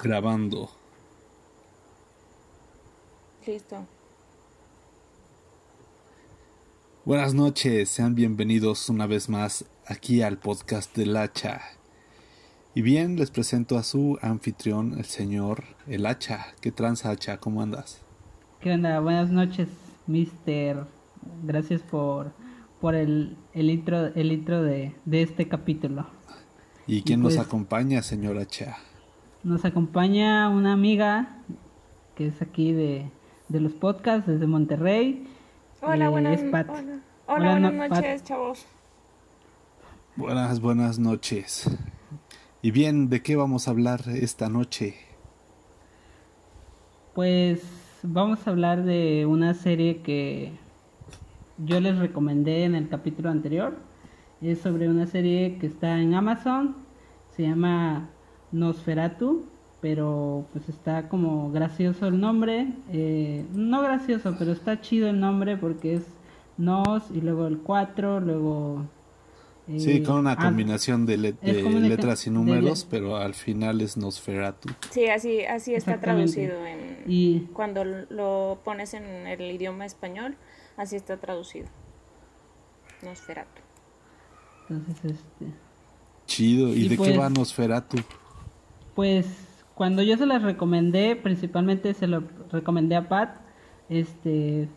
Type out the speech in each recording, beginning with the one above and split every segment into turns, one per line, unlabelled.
Grabando.
Listo.
Buenas noches, sean bienvenidos una vez más aquí al podcast del Hacha. Y bien, les presento a su anfitrión, el señor El Hacha. ¿Qué tranza, Hacha? ¿Cómo andas?
¿Qué onda? Buenas noches, mister. Gracias por, por el, el intro, el intro de, de este capítulo.
¿Y quién nos
pues-
acompaña, señor Hacha?
Nos acompaña una amiga que es aquí de, de los podcasts desde Monterrey.
Hola,
Eh,
buenas,
es Pat.
hola. Hola,
Hola,
buenas
no-
noches,
Pat.
chavos.
Buenas, buenas noches. Y bien, ¿de qué vamos a hablar esta noche?
Pues vamos a hablar de una serie que yo les recomendé en el capítulo anterior. Es sobre una serie que está en Amazon. Se llama Nosferatu. Pero pues está como gracioso el nombre. eh, no gracioso, pero está chido el nombre porque es Nos y luego el 4, luego... eh,
Sí, con una combinación de, letras y números,
le-
pero al final es Nosferatu.
Sí, así, así está traducido en
Y
cuando lo pones en el idioma español, así está traducido. Nosferatu.
entonces este...
Chido. ¿Y,
Y
de
pues-
qué va Nosferatu?
Pues cuando yo se las recomendé, principalmente se lo recomendé a Pat, este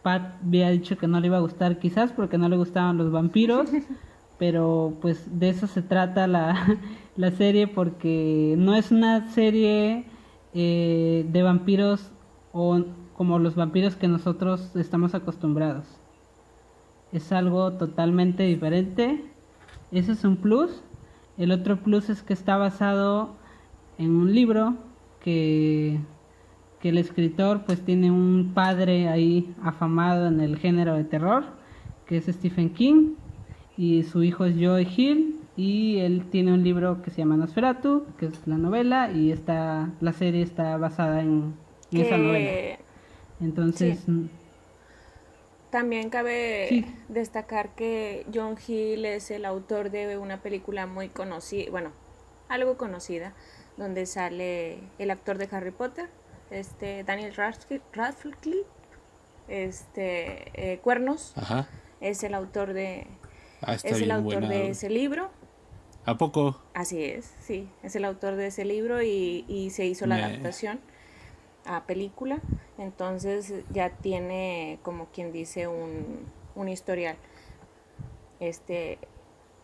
Pat había dicho que no le iba a gustar quizás porque no le gustaban los vampiros, pero pues de eso se trata la, la serie porque no es una serie eh, de vampiros o como los vampiros que nosotros estamos acostumbrados. Es algo totalmente diferente. Ese es un plus. El otro plus es que está basado en un libro que, que el escritor pues tiene un padre ahí afamado en el género de terror, que es Stephen King, y su hijo es Joe Hill, y él tiene un libro que se llama Nosferatu, que es la novela, y está, la serie está basada en, en esa novela. Entonces,
Sí. también cabe
Sí.
destacar que John Hill es el autor de una película muy conocida, bueno, algo conocida, donde sale el actor de Harry Potter, este Daniel Radcliffe, este eh, Cuernos,
Ajá.
es el autor de
Ah, está
es el autor
buena.
de ese libro.
¿A poco?
Así es, sí, es el autor de ese libro y, y se hizo la
Me-
adaptación a película, entonces ya tiene como quien dice un, un historial. Este,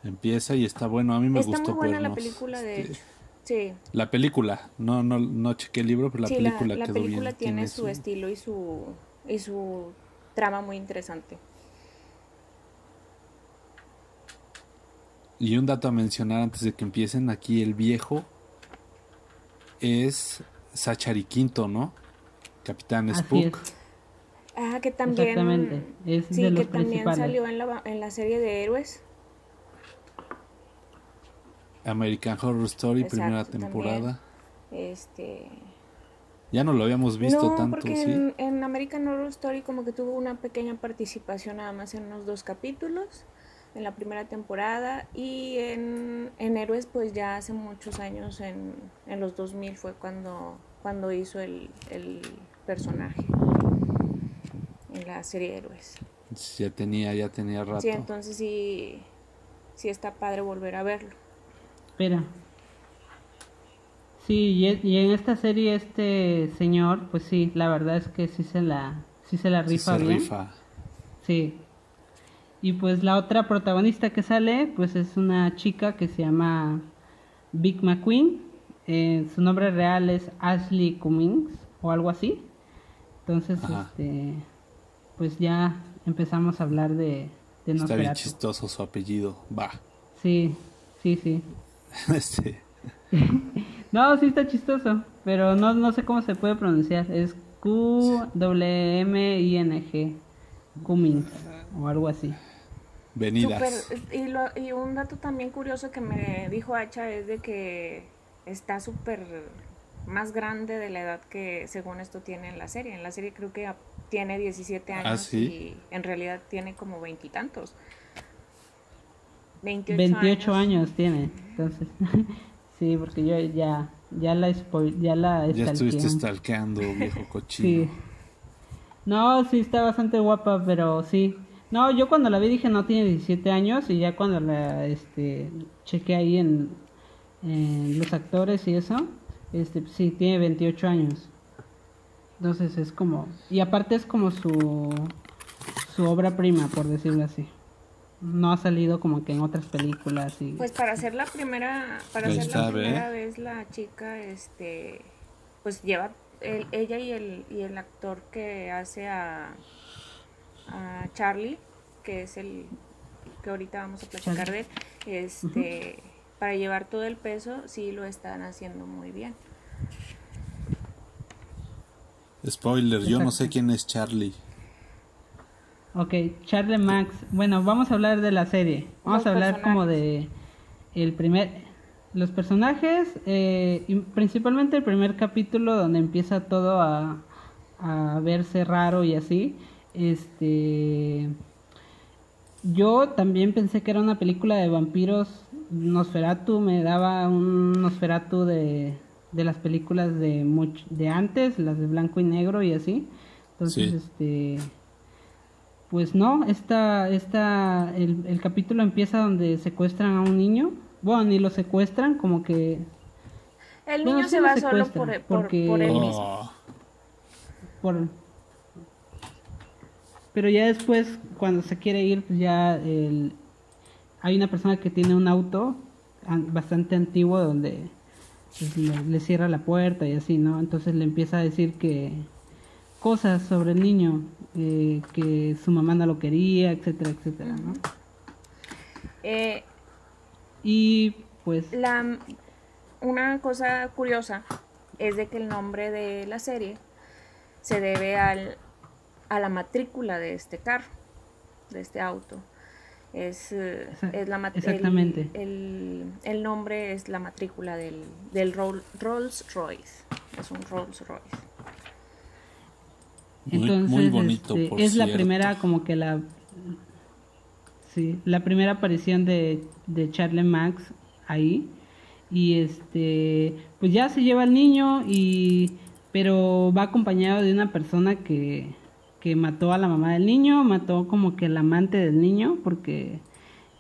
Empieza y está bueno. A mí me
está
gustó
muy buena la película de
este,
hecho. Sí,
La película, no, no, no chequé el libro, pero la
sí,
película
la, la
quedó
película
bien.
tiene su estilo y su y su trama muy interesante.
Y un dato a mencionar antes de que empiecen, aquí el viejo es Sachari Quinto, ¿no? Capitán
así
Spook.
es.
Ah, que también
Exactamente, es
sí,
de los
que también salió en la en la serie de héroes.
American Horror Story,
Exacto,
primera
también.
temporada.
Este,
Ya no lo habíamos visto
no,
tanto,
porque
¿sí?
en, en American Horror Story como que tuvo una pequeña participación nada más en unos dos capítulos en la primera temporada y en, en Héroes pues ya hace muchos años, en, en los 2000 fue cuando, cuando hizo el, el personaje en la serie Héroes.
Ya tenía, ya tenía rato.
Sí, entonces sí, sí está padre volver a verlo.
Espera. Sí, y, e- y en esta serie este señor, pues sí, la verdad es que sí se la, sí se la
Sí
rifa
se
bien.
rifa.
Sí. Y pues la otra protagonista que sale, pues es una chica que se llama Big McQueen. Eh, su nombre real es Ashley Cummings o algo así. Entonces,
Ajá.
este, pues ya empezamos a hablar de, de
Está bien chistoso su apellido. Va.
Sí, sí, sí.
este,
No, sí está chistoso, pero no, no sé cómo se puede pronunciar. Es Q-W-M-I-N-G. Cummings o algo así.
venidas.
Y, lo- y un dato también curioso que me dijo Hacha es de que está súper más grande de la edad que según esto tiene en la serie. En la serie creo que tiene 17 años
Ah, ¿sí?
y en realidad tiene como veintitantos. 28,
28 años tiene, entonces. Sí, porque yo ya, Ya la, ya la
Ya estuviste stalkeando, viejo cochino.
Sí. No, sí, está bastante guapa, pero sí. No, yo cuando la vi dije no tiene 17 años y ya cuando la este, chequé ahí en, los actores y eso, este, sí, tiene 28 años. Entonces es como... Y aparte es como su, su obra prima, por decirlo así no ha salido como que en otras películas y
pues para hacer la primera para hacer la primera vez la chica este pues lleva ella y el y el actor que hace a a Charlie que es el que ahorita vamos a platicar de este para llevar todo el peso sí lo están haciendo muy bien.
Spoiler yo no sé quién es Charlie
Ok, Charlie Max. Bueno, vamos a hablar de la serie. Vamos a hablar como de el primer, los personajes, eh, y principalmente el primer capítulo donde empieza todo a, a verse raro y así. Este, yo también pensé que era una película de vampiros. Nosferatu me daba un Nosferatu de, de las películas de de antes, las de blanco y negro y así. Entonces, este pues no, esta, esta, el, el, capítulo empieza donde secuestran a un niño. Bueno, ni lo secuestran, como que...
El niño se va solo por, porque... por él mismo.
Por... Pero ya después, cuando se quiere ir, pues ya el... hay una persona que tiene un auto bastante antiguo donde pues, le cierra la puerta y así, ¿no? Entonces le empieza a decir que cosas sobre el niño, eh, que su mamá no lo quería, etcétera, etcétera, ¿no?
Eh,
y pues...
La, una cosa curiosa es de que el nombre de la serie se debe al, a la matrícula de este carro, de este auto. Es, eh, es la
Exactamente.
El, el, nombre es la matrícula del, del Rolls Royce. Es un Rolls Royce.
Entonces, bonito, este, es la primera como que la sí, la primera aparición de, de Charlie Max ahí y este pues ya se lleva al niño y pero va acompañado de una persona que, que mató a la mamá del niño, mató como que el amante del niño porque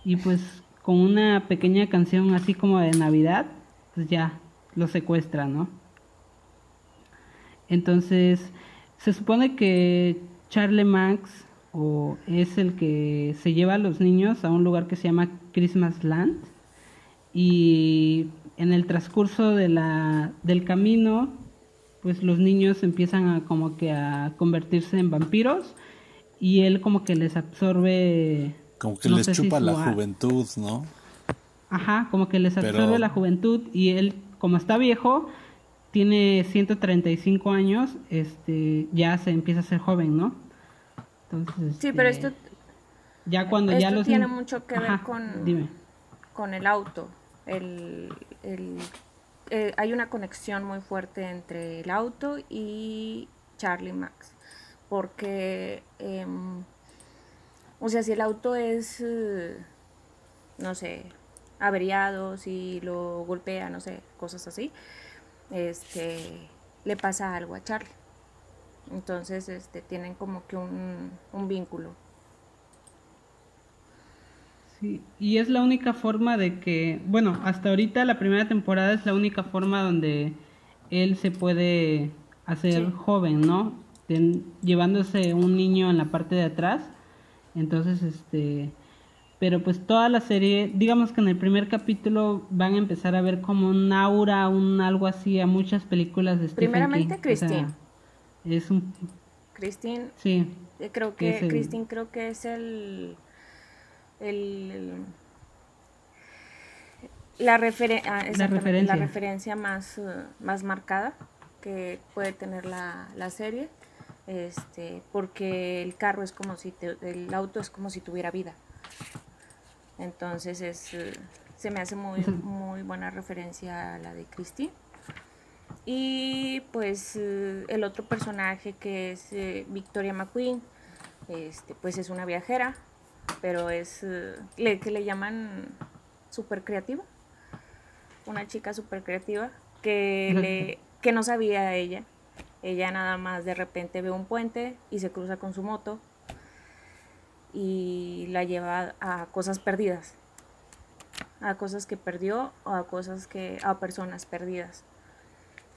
y pues con una pequeña canción así como de Navidad, pues ya lo secuestra, ¿no? Entonces, se supone que Charlie Max o es el que se lleva a los niños a un lugar que se llama Christmas Land y en el transcurso de la, del camino pues los niños empiezan a como que a convertirse en vampiros y él como que les absorbe
como que les chupa la juventud, ¿no?
Ajá, como que les absorbe la juventud y él como está viejo tiene 135 años, este, ya se empieza a ser joven, ¿no?
Entonces, sí, pero
este, esto ya cuando ya los
tiene mucho que ver con con el auto. El, el eh, hay una conexión muy fuerte entre el auto y Charlie Max, porque em, o sea, si el auto es eh, no sé, averiado, si lo golpea, no sé, cosas así, este, le pasa algo a Charlie. Entonces, este, tienen como que un, un vínculo.
Sí, y es la única forma de que, bueno, hasta ahorita la primera temporada es la única forma donde él se puede hacer joven, ¿no? llevándose un niño en la parte de atrás. Entonces, este, pero pues toda la serie, digamos que en el primer capítulo van a empezar a ver como un aura, un algo así a muchas películas de Stephen
Primeramente Christine.
es un
Christine.
Sí.
Eh, creo que Christine creo que es el el, la, ah, la, referencia. la referencia más, uh, más marcada que puede tener la, la serie este porque el carro es como si el auto es como si tuviera vida entonces es, eh, se me hace muy, muy buena referencia a la de Christy. Y pues eh, el otro personaje que es eh, Victoria McQueen, este, pues es una viajera, pero es le, que le llaman súper creativa, una chica súper creativa. que, le, que no sabía ella. Ella nada más de repente ve un puente y se cruza con su moto y la lleva a cosas perdidas, a cosas que perdió o a cosas que a personas perdidas.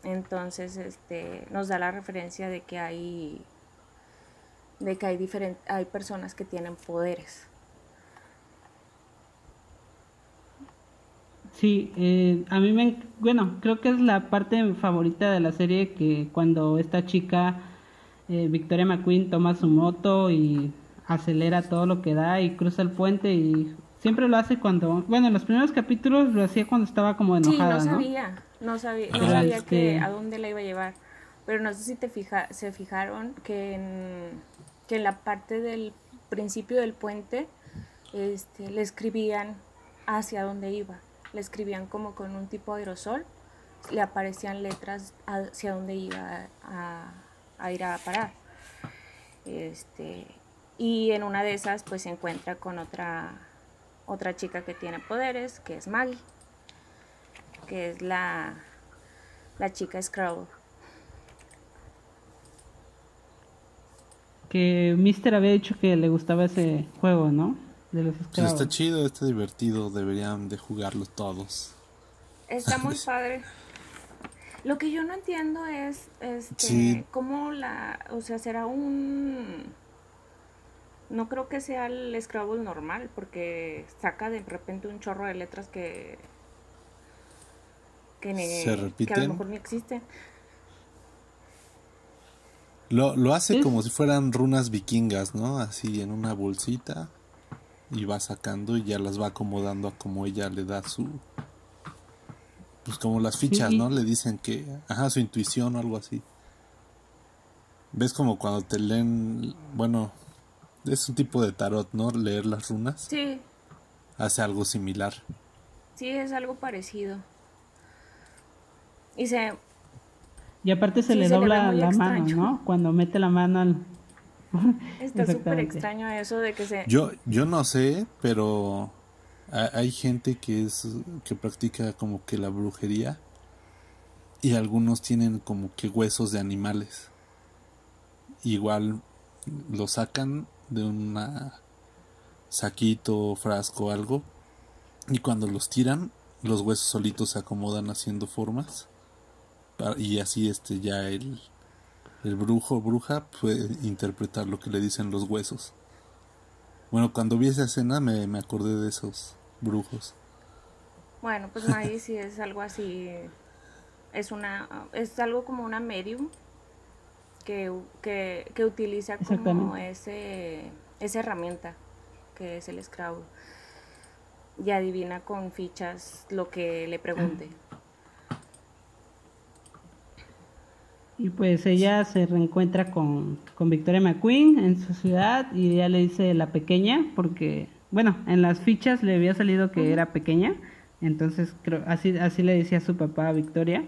Entonces, este nos da la referencia de que hay de que hay hay personas que tienen poderes.
Sí, eh, a mí me, bueno, creo que es la parte favorita de la serie que cuando esta chica, eh, Victoria McQueen, toma su moto y acelera todo lo que da y cruza el puente y siempre lo hace cuando, bueno, en los primeros capítulos lo hacía cuando estaba como enojada,
sí, no sabía, no, sabía, no sabía que a dónde la iba a llevar, pero no sé si te fija, se fijaron que en, que en la parte del principio del puente, este, le escribían hacia dónde iba le escribían como con un tipo de aerosol, le aparecían letras hacia dónde iba a, ir a parar. Este, y en una de esas pues se encuentra con otra, otra chica que tiene poderes, que es Maggie, que es la, la chica Scrabble.
Que Mister había dicho que le gustaba ese juego, ¿no?
está chido, está divertido, deberían de jugarlo todos.
Está muy padre. Lo que yo no entiendo es este cómo la, o sea, será un no creo que sea el Scrabble normal porque saca de repente un chorro de letras que que, a lo mejor ni existen.
Lo, lo hace como si fueran runas vikingas, ¿no? Así en una bolsita y va sacando y ya las va acomodando a como ella le da su pues como las fichas, ¿no? Le dicen que ajá, su intuición o algo así. ¿Ves como cuando te leen, bueno, es un tipo de tarot, ¿no? Leer las runas.
Sí.
Hace algo similar.
Sí, es algo parecido. Y se
y aparte se le dobla la mano, ¿no? Cuando mete la mano al,
Está súper extraño eso de que se...
Yo, yo no sé, pero hay gente que es que practica como que la brujería y algunos tienen como que huesos de animales. Igual lo sacan de un saquito, frasco, algo y cuando los tiran los huesos solitos se acomodan haciendo formas y así este ya el el brujo o bruja puede interpretar lo que le dicen los huesos. Bueno, cuando vi esa escena me, me acordé de esos brujos.
Bueno, pues Maggie sí es algo así, es una, es algo como una medium que, que, que utiliza como ese, esa herramienta que es el Scrabble. Y adivina con fichas lo que le pregunte.
Y pues ella se reencuentra con, con Victoria McQueen en su ciudad y ella le dice la pequeña, porque, bueno, en las fichas le había salido que era pequeña, entonces creo, así, así le decía su papá a Victoria,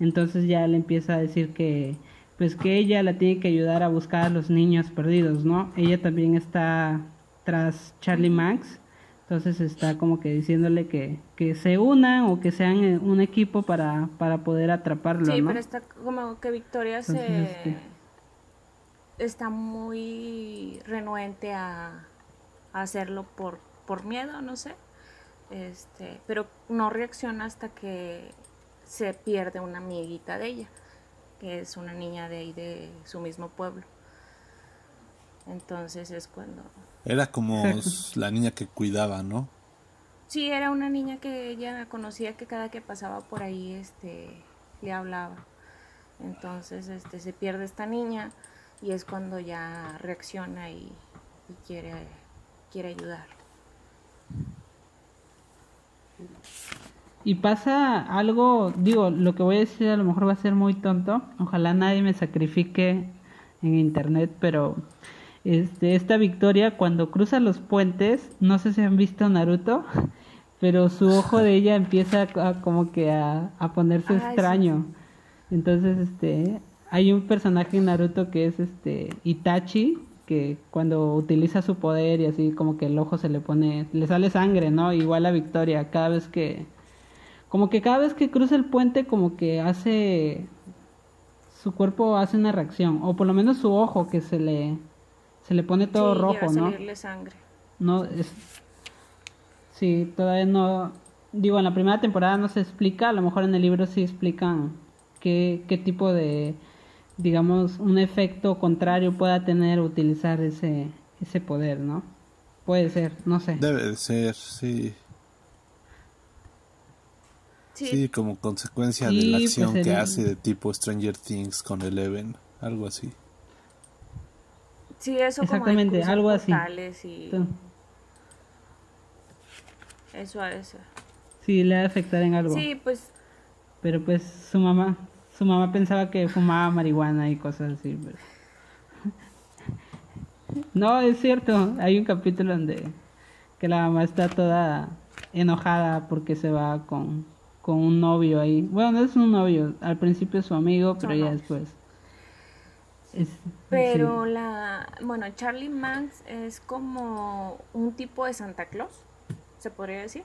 entonces ya le empieza a decir que, pues que ella la tiene que ayudar a buscar a los niños perdidos, ¿no? Ella también está tras Charlie Max entonces está como que diciéndole que, que se unan o que sean eh, un equipo para, para poder atraparlo. Sí,
pero está como que Victoria se este está muy renuente a, hacerlo por, por miedo, no sé. Este, pero no reacciona hasta que se pierde una amiguita de ella, que es una niña de ahí de su mismo pueblo. Entonces es cuando
era como la niña que cuidaba, ¿no?
Sí, era una niña que ella conocía que cada que pasaba por ahí este le hablaba. Entonces, este se pierde esta niña y es cuando ya reacciona y, quiere quiere ayudar.
Y pasa algo, digo, lo que voy a decir a lo mejor va a ser muy tonto. Ojalá nadie me sacrifique en internet, pero este, esta victoria cuando cruza los puentes, no sé si han visto Naruto, pero su ojo de ella empieza a, como que a, ponerse extraño. Entonces, este, hay un personaje en Naruto que es este Itachi, que cuando utiliza su poder y así como que el ojo se le pone, le sale sangre, ¿no? Igual a Victoria, cada vez que como que cada vez que cruza el puente como que hace su cuerpo hace una reacción o por lo menos su ojo que se le se le pone todo
Sí,
rojo, ¿no?
salirle sangre.
No es Sí, todavía no digo en la primera temporada no se explica, a lo mejor en el libro sí explican qué qué tipo de digamos un efecto contrario pueda tener utilizar ese ese poder, ¿no? Puede ser, no sé.
Debe de ser, sí.
Sí,
Sí, como consecuencia de
Sí,
la
pues
acción que hace de tipo Stranger Things con Eleven, algo así.
sí, eso
Exactamente,
como de
algo así.
y
Entonces,
eso a eso.
Sí, le va a afectar en algo.
Sí, pues
Pero pues su mamá, su mamá pensaba que fumaba marihuana y cosas así. pero- No, es cierto. Hay un capítulo donde que la mamá está toda enojada porque se va con, con un novio ahí. Bueno, no es un novio. Al principio es su amigo, pero
Son
ya
novios.
después. Es,
Pero
sí.
la, bueno, Charlie Manx es como un tipo de Santa Claus, se podría decir,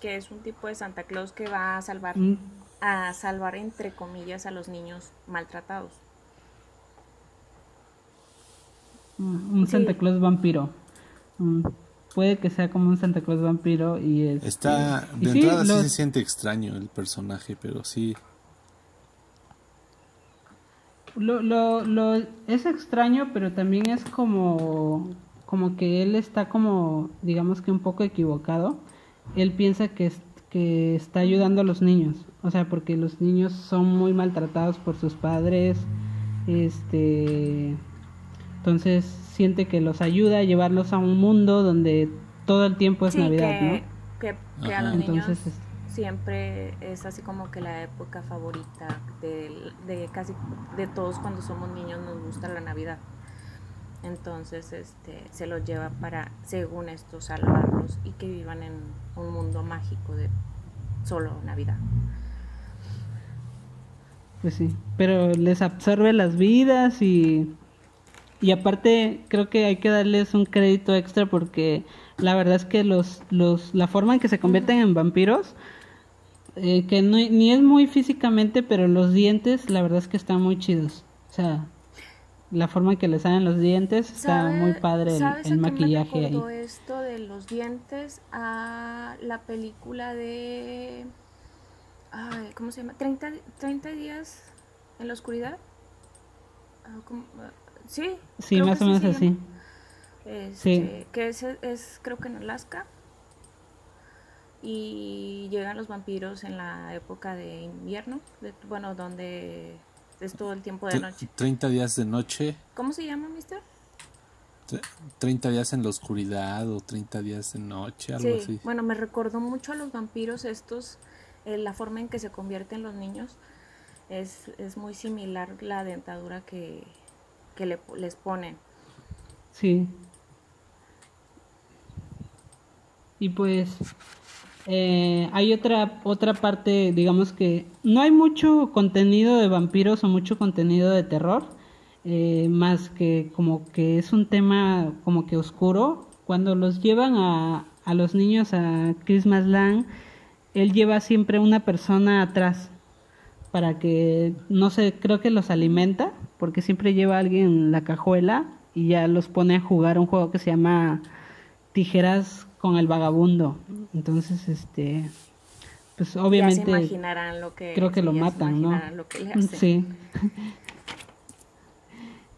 que es un tipo de Santa Claus que va a salvar,
Mm,
a salvar entre comillas a los niños maltratados.
mm, un
Sí.
Santa Claus vampiro. Mm, Puede que sea como un Santa Claus vampiro y es.
Está, de
sí,
entrada sí
los-
se siente extraño el personaje, pero sí.
Lo, lo, lo, es extraño, pero también es como, como que él está como, digamos que un poco equivocado. Él piensa que, es- que está ayudando a los niños, o sea, porque los niños son muy maltratados por sus padres, este, entonces siente que los ayuda a llevarlos a un mundo donde todo el tiempo es
sí,
Navidad,
que,
¿no?
que, que a los niños
Entonces, es-
siempre es así como que la época favorita de, de casi de todos cuando somos niños nos gusta la Navidad. Entonces, este, se los lleva para, según esto, salvarlos y que vivan en un mundo mágico de solo Navidad.
Pues sí, pero les absorbe las vidas y, y aparte creo que hay que darles un crédito extra porque la verdad es que los, los, la forma en que se convierten en vampiros, eh, que no, ni es muy físicamente, pero los dientes la verdad es que están muy chidos. O sea, la forma en que les salen los dientes está
¿Sabe-
muy padre el,
¿sabes
el
a qué
maquillaje
me
ahí.
esto de los dientes a la película de ay, ¿cómo se llama? 30, 30 días en la oscuridad. Ah, ¿cómo? Sí.
Sí,
creo
más
que
o menos así.
Este, que es, es creo que en Alaska. Y llegan los vampiros en la época de invierno, de- bueno, donde es todo el tiempo de noche.
30 días de noche,
¿Cómo se llama, mister?
tre- 30 días en la oscuridad o 30 días de noche, algo
Sí,
así.
bueno, me recordó mucho a los vampiros estos, eh, la forma en que se convierten los niños es, es muy similar la dentadura que, que le, les ponen.
Sí. Y pues eh, hay otra otra parte, digamos que no hay mucho contenido de vampiros o mucho contenido de terror, eh, más que como que es un tema como que oscuro. Cuando los llevan a, a los niños a Christmas Land, él lleva siempre una persona atrás para que, no sé, creo que los alimenta, porque siempre lleva a alguien en la cajuela y ya los pone a jugar un juego que se llama Tijeras con el Vagabundo. Entonces, este, pues
ya
obviamente...
se imaginarán lo que
creo que lo matan, ¿no?
imaginarán lo que le hacen.
Sí.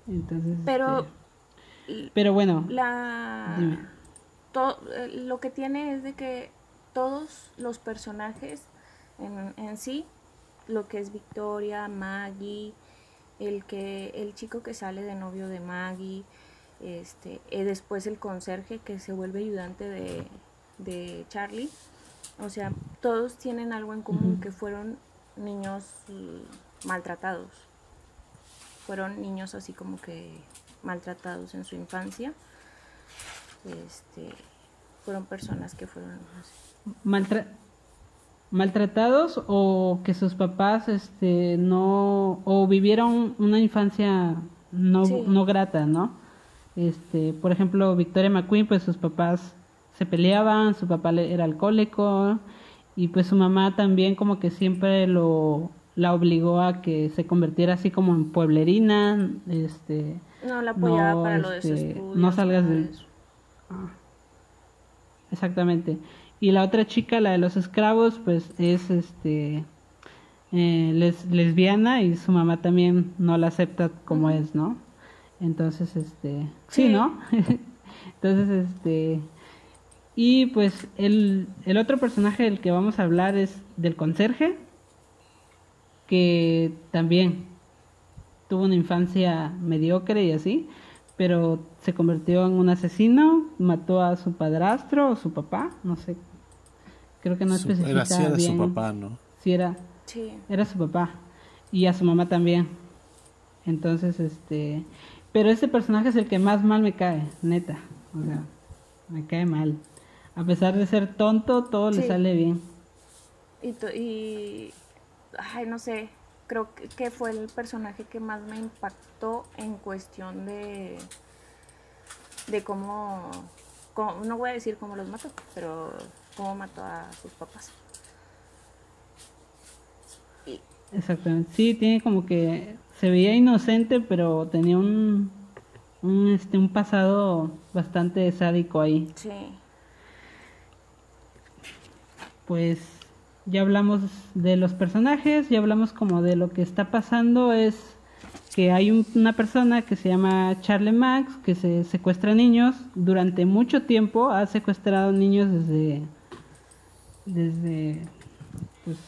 Entonces,
Pero
este, pero bueno,
la
Dime.
to- eh, lo que tiene es de que todos los personajes en, en sí, lo que es Victoria, Maggie, el que el chico que sale de novio de Maggie, este, y después el conserje que se vuelve ayudante de, de Charlie, o sea, todos tienen algo en común que fueron niños mm, maltratados, fueron niños así como que maltratados en su infancia, este, fueron personas que fueron
maltra- maltratados o que sus papás este no o vivieron una infancia no,
Sí.
no grata, ¿no? Este, por ejemplo, Victoria McQueen, pues sus papás se peleaban, su papá era alcohólico y pues su mamá también como que siempre lo la obligó a que se convirtiera así como en pueblerina, este
no la apoyaba para lo de
este, no salgas de ah. exactamente y la otra chica la de los esclavos pues es este eh, lesbiana y su mamá también no la acepta como es no entonces este sí, sí. no entonces este y pues el, el otro personaje del que vamos a hablar es del conserje, que también tuvo una infancia mediocre y así, pero se convirtió en un asesino, mató a su padrastro o su papá, no sé. Creo que no especifica
era, sí era
bien
su papá, ¿no?
Sí era.
Sí.
Era su papá y a su mamá también. Entonces, este, pero este personaje es el que más mal me cae, neta. O sea, me cae mal. A pesar de ser tonto, todo le sale bien.
Y, y, ay, no sé, creo que, fue el personaje que más me impactó en cuestión de, de cómo, no voy a decir cómo los mató, pero cómo mató a sus papás.
Exactamente, sí, tiene como que se veía inocente, pero tenía un, un, este, un pasado bastante sádico ahí.
Sí
pues ya hablamos de los personajes, ya hablamos como de lo que está pasando es que hay una persona que se llama Charlie Max que se secuestra niños durante mucho tiempo ha secuestrado niños desde desde pues,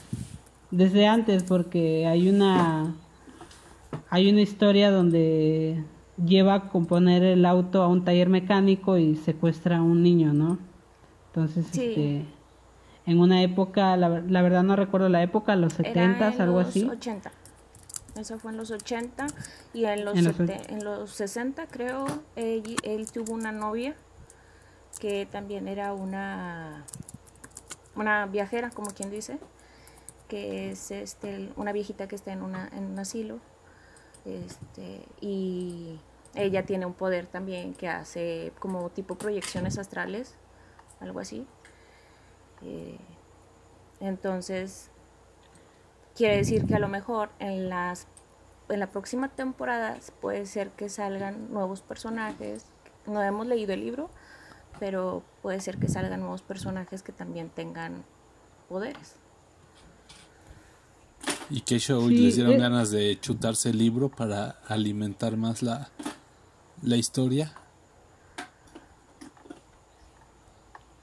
desde antes porque hay una hay una historia donde lleva a componer el auto a un taller mecánico y secuestra a un niño, ¿no? Entonces, este en una época, la, la verdad no recuerdo la época, los 70, algo
los
así.
80. Eso fue en los 80 y en los, en los, 60 creo él, él, tuvo una novia que también era una una viajera, como quien dice, que es este una viejita que está en una en un asilo. Este, y ella tiene un poder también que hace como tipo proyecciones astrales, algo así. Eh, entonces, quiere decir que a lo mejor en las en la próxima temporada puede ser que salgan nuevos personajes. No hemos leído el libro, pero puede ser que salgan nuevos personajes que también tengan poderes.
Y que show les dieron eh. ganas de chutarse el libro para alimentar más la, la historia.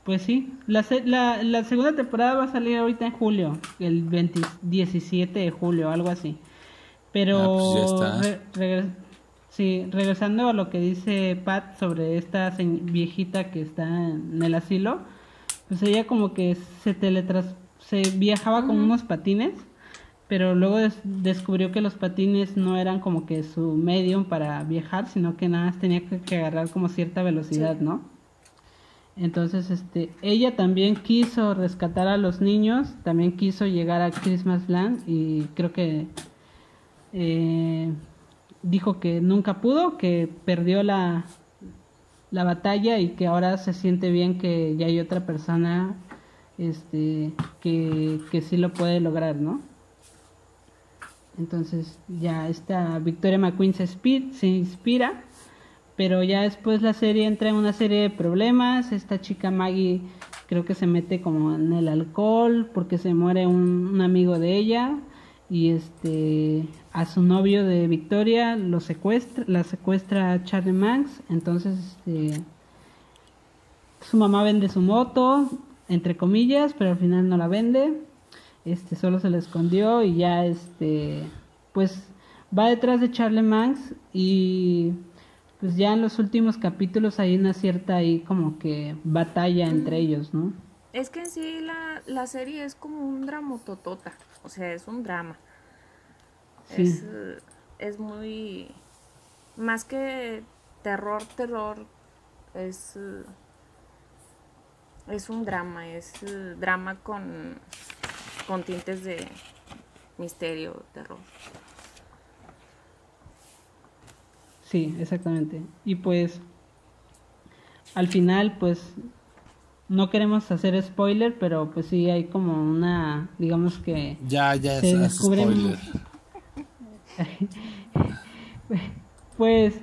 Pues sí, la, la, la, segunda temporada va a salir ahorita en julio, el 17 de julio, algo así. Pero ah, pues sí, regresando a lo que dice Pat sobre esta viejita que está en el asilo, pues ella como que se teletras se viajaba con unos patines, pero luego descubrió que los patines no eran como que su medium para viajar, sino que nada más tenía que, agarrar como cierta velocidad, ¿no? Entonces, este, ella también quiso rescatar a los niños, también quiso llegar a Christmas Land y creo que eh, dijo que nunca pudo, que perdió la, la batalla y que ahora se siente bien que ya hay otra persona este, que, que sí lo puede lograr, ¿no? Entonces ya esta Victoria McQueen se, se inspira pero ya después la serie entra en una serie de problemas. Esta chica Maggie creo que se mete como en el alcohol porque se muere un, amigo de ella y este a su novio de Victoria lo secuestra, la secuestra Charlie Max, entonces este, su mamá vende su moto, entre comillas, pero al final no la vende. Este solo se la escondió y ya este pues va detrás de Charlie Max y pues ya en los últimos capítulos hay una cierta ahí como que batalla entre ellos, ¿no?
Es que en sí la, la serie es como un dramototota, o sea, es un drama. Sí. Es, muy... Más que terror, terror, es... Es un drama, es drama con, con tintes de misterio, terror.
Sí, exactamente. Y pues al final, pues no queremos hacer spoiler, pero pues sí hay como una, digamos que...
Ya, ya
se
es
descubre-
spoiler.
Pues,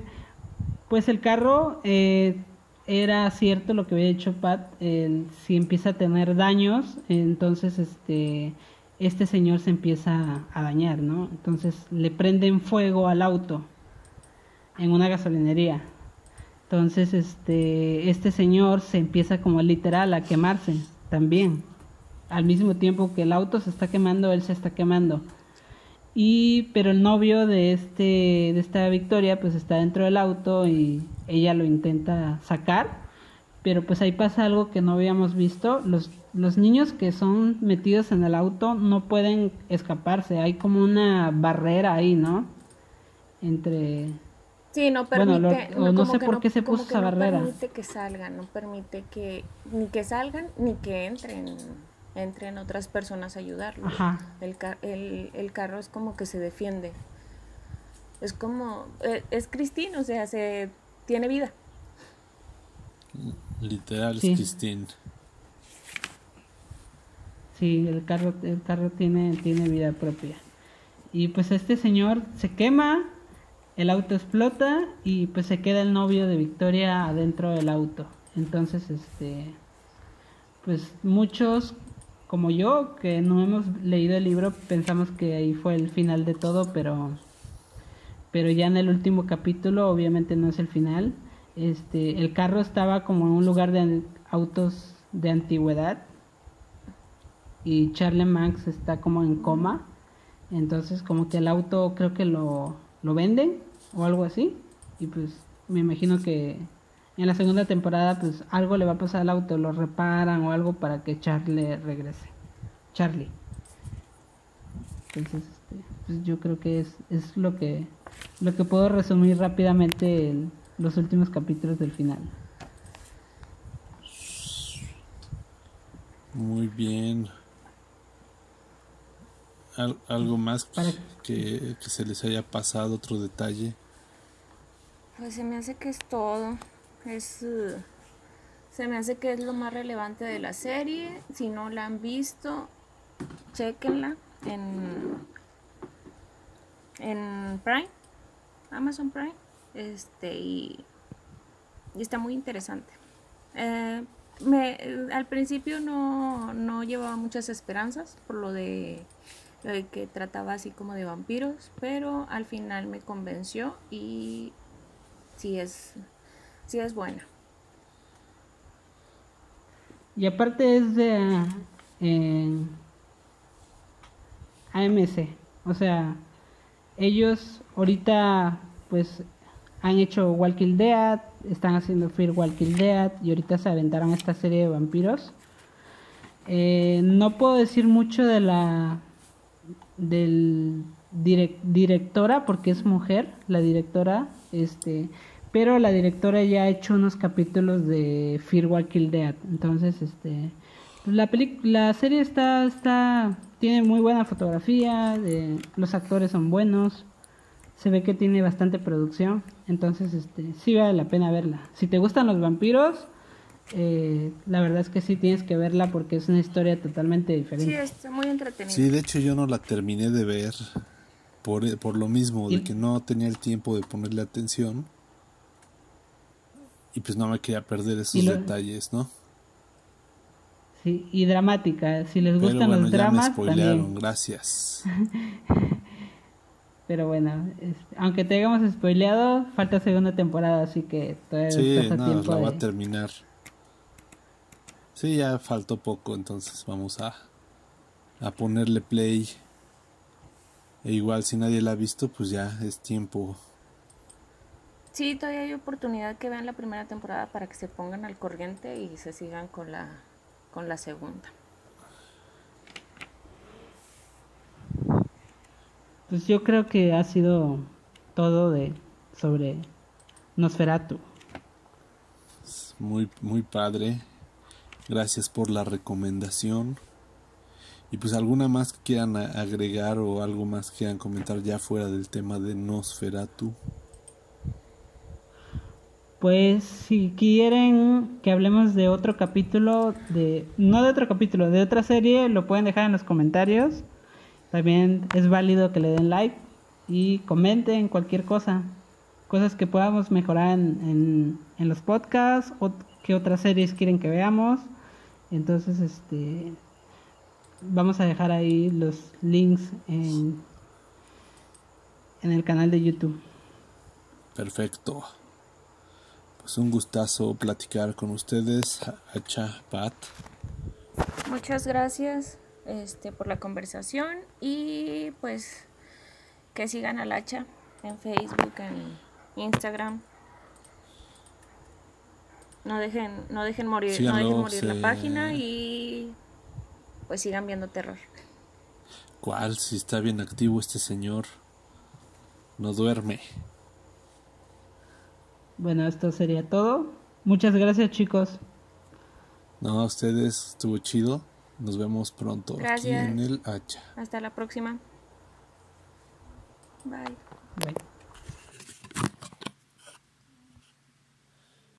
pues el carro eh, era cierto lo que había dicho Pat, si empieza a tener daños, entonces este este señor se empieza a dañar, ¿no? Entonces le prenden fuego al auto en una gasolinería. Entonces este este señor se empieza como literal a quemarse también. Al mismo tiempo que el auto se está quemando, él se está quemando. Y pero el novio de este de esta Victoria pues está dentro del auto y ella lo intenta sacar, pero pues ahí pasa algo que no habíamos visto, los los niños que son metidos en el auto no pueden escaparse, hay como una barrera ahí, ¿no? Entre
Sí, no
Bueno,
permite.
lo- o no sé por qué se puso esa
no
barrera.
permite que salgan, no permite que ni que salgan ni que entren entren otras personas a ayudarlos.
Ajá.
El, el, el carro es como que se defiende. Es como eh, es Cristina, o sea, se tiene vida.
Literal,
Sí.
es Christine.
Sí, el carro, el carro tiene, tiene vida propia. Y pues este señor se quema, el auto explota y pues se queda el novio de Victoria adentro del auto. Entonces, este, pues muchos como yo que no hemos leído el libro pensamos que ahí fue el final de todo, pero pero ya en el último capítulo obviamente no es el final. Este, el carro estaba como en un lugar de autos de antigüedad y Charlie Manx está como en coma. Entonces como que el auto creo que lo, lo venden o algo así. Y pues me imagino que en la segunda temporada pues algo le va a pasar al auto, lo reparan o algo para que Charlie regrese. Charlie. Entonces este, pues yo creo que es, es lo que lo que puedo resumir rápidamente en los últimos capítulos del final.
Muy bien. Al- ¿Algo más
Para-
que, que se les haya pasado? ¿Otro detalle?
Pues se me hace que es todo. Es se me hace que es lo más relevante de la serie. Si no la han visto, chequenla en en Prime, Amazon Prime. Este y, y está muy interesante. Eh, me, al principio no, no llevaba muchas esperanzas por lo de, lo de que trataba así como de vampiros, pero al final me convenció y sí es, sí es buena.
Y aparte es de eh, AMC, o sea, ellos ahorita pues han hecho Walking Dead, están haciendo Fear Walking Dead y ahorita se aventaron esta serie de vampiros. Eh, no puedo decir mucho de la del direc- directora porque es mujer, la directora, este, pero la directora ya ha hecho unos capítulos de Fear Walking Dead, entonces este la la serie está está tiene muy buena fotografía, eh, los actores son buenos, se ve que tiene bastante producción, entonces este sí vale la pena verla. Si te gustan los vampiros, eh, la verdad es que sí tienes que verla porque es una historia totalmente
Sí,
diferente.
es muy entretenido.
Sí, de hecho yo no la terminé de ver por, por lo mismo,
Y-
de que no tenía el tiempo de ponerle atención. Y pues no me quería perder esos
lo-
detalles, ¿no?
Sí, y dramática. Si les
Pero
gustan
bueno,
los
ya me
dramas,
spoilearon,
también.
gracias.
Pero bueno, aunque te hayamos spoileado, falta segunda temporada, así que todavía
Sí,
estás a
no,
tiempo
la
de-
a terminar. Sí, ya faltó poco, entonces vamos a, a ponerle play. E igual si nadie la ha visto, pues ya es tiempo.
Sí, todavía hay oportunidad que vean la primera temporada para que se pongan al corriente y se sigan con la, con la segunda.
Pues yo creo que ha sido todo de sobre Nosferatu.
Muy, muy padre. Gracias por la recomendación. Y pues alguna más que quieran agregar o algo más que quieran comentar ya fuera del tema de Nosferatu.
Pues si quieren que hablemos de otro capítulo, de no de otro capítulo, de otra serie, lo pueden dejar en los comentarios. También es válido que le den like y comenten cualquier cosa. Cosas que podamos mejorar en, en, los podcasts o qué otras series quieren que veamos. Entonces, este vamos a dejar ahí los links en, en el canal de YouTube.
Perfecto. Pues un gustazo platicar con ustedes, Hacha Pat.
Muchas gracias este, por la conversación y pues que sigan al Hacha en Facebook, en Instagram. No dejen, no dejen morir, no dejen morir la página y pues sigan viendo terror.
¿Cuál? Si está bien activo este señor. No duerme.
Bueno, esto sería todo. Muchas gracias, chicos.
No, a ustedes estuvo chido. Nos vemos pronto aquí en el hacha.
Hasta la próxima. Bye. Bye.